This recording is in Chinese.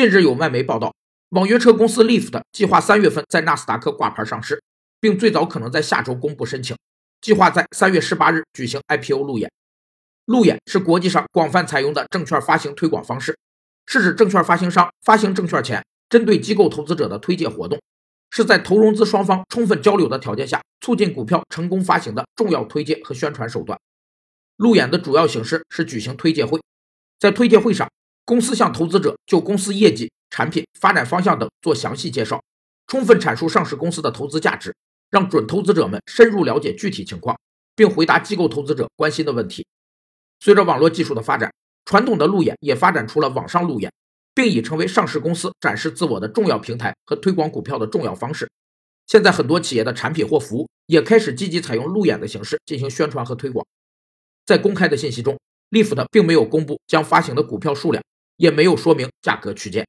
近日有外媒报道，网约车公司 Lyft 计划三月份在纳斯达克挂牌上市，并最早可能在下周公布申请，计划在三月十八日举行 IPO 路演。路演是国际上广泛采用的证券发行推广方式，是指证券发行商发行证券前，针对机构投资者的推介活动，是在投融资双方充分交流的条件下，促进股票成功发行的重要推介和宣传手段。路演的主要形式是举行推介会，在推介会上。公司向投资者就公司业绩、产品发展方向等做详细介绍，充分阐述上市公司的投资价值，让准投资者们深入了解具体情况，并回答机构投资者关心的问题。随着网络技术的发展，传统的路演也发展出了网上路演，并已成为上市公司展示自我的重要平台和推广股票的重要方式。现在很多企业的产品或服务也开始积极采用路演的形式进行宣传和推广。在公开的信息中，利弗特并没有公布将发行的股票数量。也没有说明价格区间。